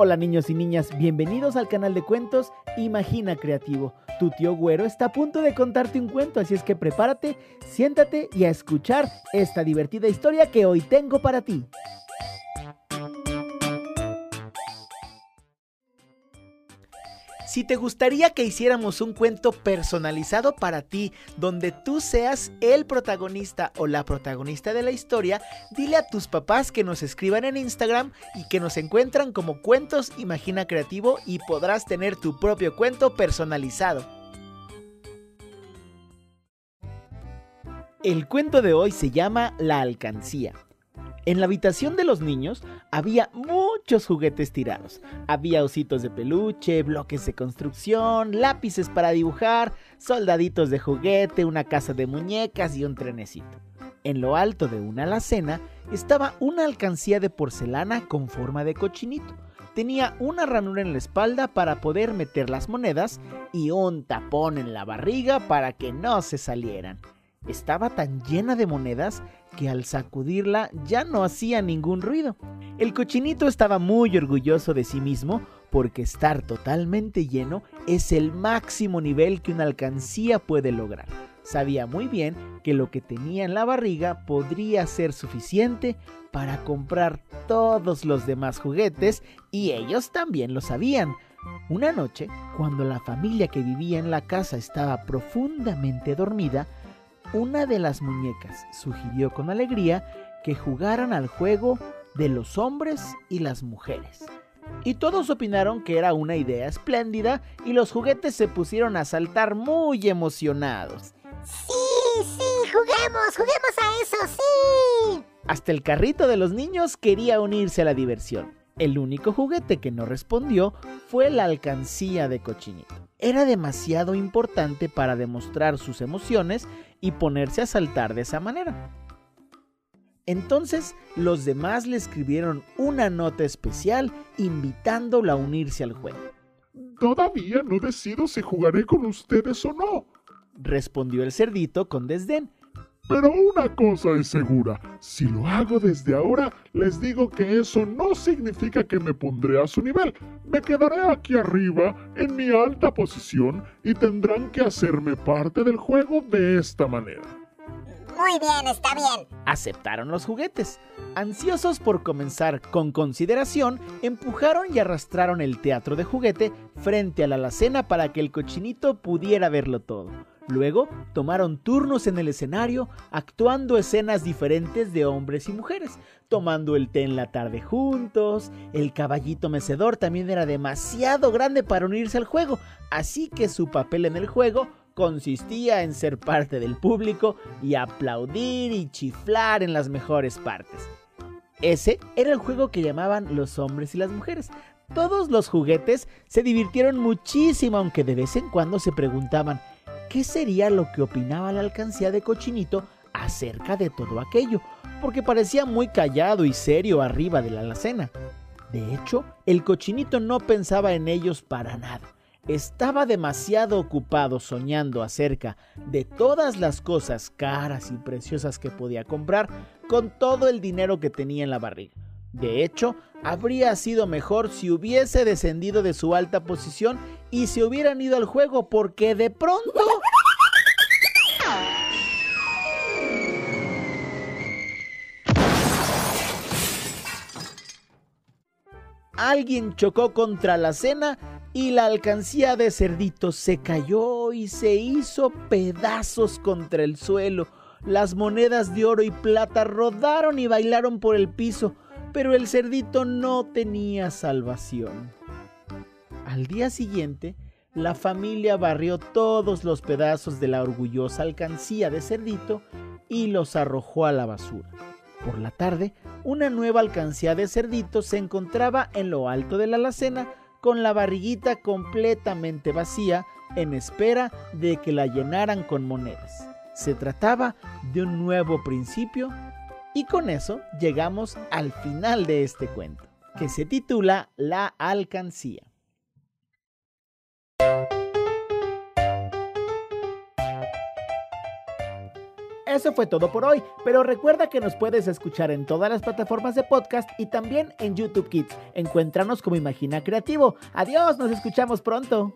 Hola niños y niñas, bienvenidos al canal de cuentos Imagina Creativo. Tu tío Güero está a punto de contarte un cuento, así es que prepárate, siéntate y a escuchar esta divertida historia que hoy tengo para ti. Si te gustaría que hiciéramos un cuento personalizado para ti, donde tú seas el protagonista o la protagonista de la historia, dile a tus papás que nos escriban en Instagram y que nos encuentran como Cuentos Imagina Creativo y podrás tener tu propio cuento personalizado. El cuento de hoy se llama La Alcancía. En la habitación de los niños había muchos juguetes tirados. Había ositos de peluche, bloques de construcción, lápices para dibujar, soldaditos de juguete, una casa de muñecas y un trenecito. En lo alto de una alacena estaba una alcancía de porcelana con forma de cochinito. Tenía una ranura en la espalda para poder meter las monedas y un tapón en la barriga para que no se salieran. Estaba tan llena de monedas que al sacudirla ya no hacía ningún ruido. El cochinito estaba muy orgulloso de sí mismo porque estar totalmente lleno es el máximo nivel que una alcancía puede lograr. Sabía muy bien que lo que tenía en la barriga podría ser suficiente para comprar todos los demás juguetes y ellos también lo sabían. Una noche, cuando la familia que vivía en la casa estaba profundamente dormida, una de las muñecas sugirió con alegría que jugaran al juego de los hombres y las mujeres. Y todos opinaron que era una idea espléndida y los juguetes se pusieron a saltar muy emocionados. Sí, sí, juguemos, juguemos a eso, sí. Hasta el carrito de los niños quería unirse a la diversión. El único juguete que no respondió fue la alcancía de cochinito. Era demasiado importante para demostrar sus emociones y ponerse a saltar de esa manera. Entonces los demás le escribieron una nota especial invitándola a unirse al juego. Todavía no decido si jugaré con ustedes o no, respondió el cerdito con desdén. Pero una cosa es segura, si lo hago desde ahora, les digo que eso no significa que me pondré a su nivel. Me quedaré aquí arriba, en mi alta posición, y tendrán que hacerme parte del juego de esta manera. Muy bien, está bien. Aceptaron los juguetes. Ansiosos por comenzar con consideración, empujaron y arrastraron el teatro de juguete frente a la alacena para que el cochinito pudiera verlo todo. Luego tomaron turnos en el escenario, actuando escenas diferentes de hombres y mujeres, tomando el té en la tarde juntos. El caballito mecedor también era demasiado grande para unirse al juego, así que su papel en el juego consistía en ser parte del público y aplaudir y chiflar en las mejores partes. Ese era el juego que llamaban los hombres y las mujeres. Todos los juguetes se divirtieron muchísimo, aunque de vez en cuando se preguntaban, qué sería lo que opinaba la alcancía de Cochinito acerca de todo aquello, porque parecía muy callado y serio arriba de la alacena. De hecho, el cochinito no pensaba en ellos para nada. Estaba demasiado ocupado soñando acerca de todas las cosas caras y preciosas que podía comprar con todo el dinero que tenía en la barriga. De hecho, habría sido mejor si hubiese descendido de su alta posición y se hubieran ido al juego porque de pronto... Alguien chocó contra la cena y la alcancía de cerdito se cayó y se hizo pedazos contra el suelo. Las monedas de oro y plata rodaron y bailaron por el piso pero el cerdito no tenía salvación. Al día siguiente, la familia barrió todos los pedazos de la orgullosa alcancía de cerdito y los arrojó a la basura. Por la tarde, una nueva alcancía de cerdito se encontraba en lo alto de la alacena con la barriguita completamente vacía en espera de que la llenaran con monedas. Se trataba de un nuevo principio y con eso llegamos al final de este cuento, que se titula La alcancía. Eso fue todo por hoy, pero recuerda que nos puedes escuchar en todas las plataformas de podcast y también en YouTube Kids. Encuéntranos como Imagina Creativo. Adiós, nos escuchamos pronto.